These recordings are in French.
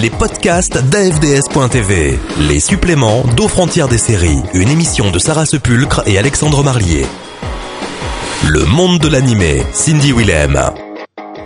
les podcasts d'AFDS.tv, les suppléments d'aux frontières des séries, une émission de Sarah Sepulcre et Alexandre Marlier. Le monde de l'animé, Cindy Willem.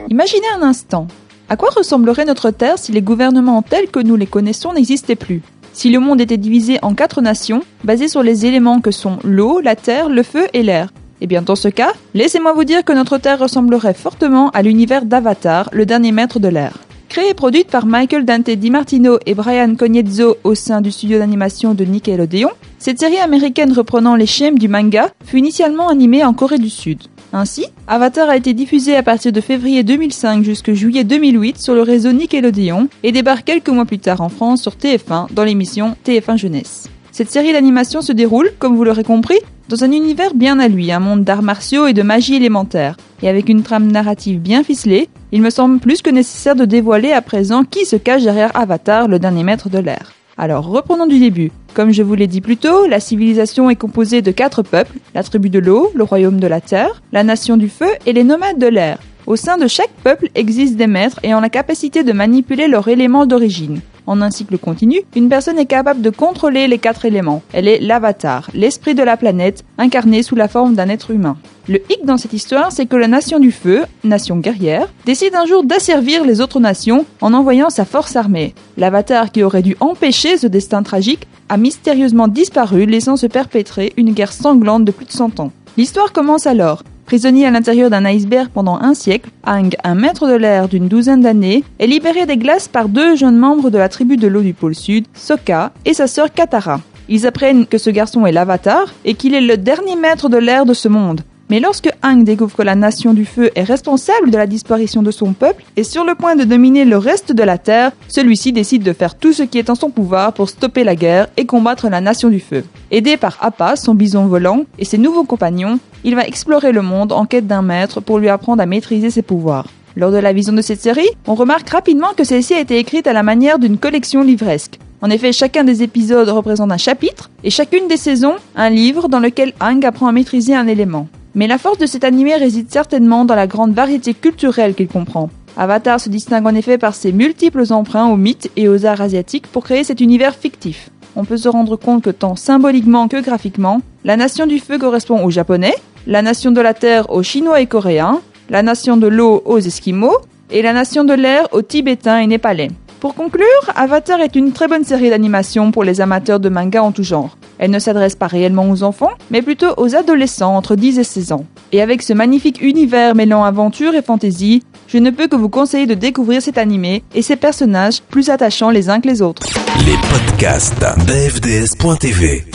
Imaginez un instant. À quoi ressemblerait notre Terre si les gouvernements tels que nous les connaissons n'existaient plus? Si le monde était divisé en quatre nations, basées sur les éléments que sont l'eau, la terre, le feu et l'air eh bien, dans ce cas, laissez-moi vous dire que notre Terre ressemblerait fortement à l'univers d'Avatar, le dernier maître de l'air. Créée et produite par Michael Dante DiMartino et Brian Cognezzo au sein du studio d'animation de Nickelodeon, cette série américaine reprenant les schèmes du manga fut initialement animée en Corée du Sud. Ainsi, Avatar a été diffusé à partir de février 2005 jusqu'à juillet 2008 sur le réseau Nickelodeon et débarque quelques mois plus tard en France sur TF1 dans l'émission TF1 Jeunesse. Cette série d'animation se déroule, comme vous l'aurez compris, dans un univers bien à lui, un monde d'arts martiaux et de magie élémentaire. Et avec une trame narrative bien ficelée, il me semble plus que nécessaire de dévoiler à présent qui se cache derrière Avatar, le dernier maître de l'air. Alors reprenons du début. Comme je vous l'ai dit plus tôt, la civilisation est composée de quatre peuples, la tribu de l'eau, le royaume de la terre, la nation du feu et les nomades de l'air. Au sein de chaque peuple existent des maîtres ayant la capacité de manipuler leur élément d'origine. En un cycle continu, une personne est capable de contrôler les quatre éléments. Elle est l'avatar, l'esprit de la planète, incarné sous la forme d'un être humain. Le hic dans cette histoire, c'est que la nation du feu, nation guerrière, décide un jour d'asservir les autres nations en envoyant sa force armée. L'avatar qui aurait dû empêcher ce destin tragique a mystérieusement disparu, laissant se perpétrer une guerre sanglante de plus de 100 ans. L'histoire commence alors. Prisonnier à l'intérieur d'un iceberg pendant un siècle, Ang, un maître de l'air d'une douzaine d'années, est libéré des glaces par deux jeunes membres de la tribu de l'eau du pôle sud, Sokka et sa sœur Katara. Ils apprennent que ce garçon est l'avatar et qu'il est le dernier maître de l'air de ce monde. Mais lorsque Ang découvre que la nation du feu est responsable de la disparition de son peuple et sur le point de dominer le reste de la Terre, celui-ci décide de faire tout ce qui est en son pouvoir pour stopper la guerre et combattre la nation du feu. Aidé par Appa, son bison volant, et ses nouveaux compagnons, il va explorer le monde en quête d'un maître pour lui apprendre à maîtriser ses pouvoirs. Lors de la vision de cette série, on remarque rapidement que celle-ci a été écrite à la manière d'une collection livresque. En effet, chacun des épisodes représente un chapitre, et chacune des saisons, un livre dans lequel Ang apprend à maîtriser un élément. Mais la force de cet animé réside certainement dans la grande variété culturelle qu'il comprend. Avatar se distingue en effet par ses multiples emprunts aux mythes et aux arts asiatiques pour créer cet univers fictif. On peut se rendre compte que tant symboliquement que graphiquement, la nation du feu correspond aux japonais, la nation de la terre aux chinois et coréens, la nation de l'eau aux esquimaux et la nation de l'air aux tibétains et népalais. Pour conclure, Avatar est une très bonne série d'animation pour les amateurs de manga en tout genre. Elle ne s'adresse pas réellement aux enfants, mais plutôt aux adolescents entre 10 et 16 ans. Et avec ce magnifique univers mêlant aventure et fantaisie, je ne peux que vous conseiller de découvrir cet animé et ses personnages plus attachants les uns que les autres. Les podcasts d'AFDS.tv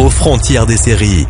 aux frontières des séries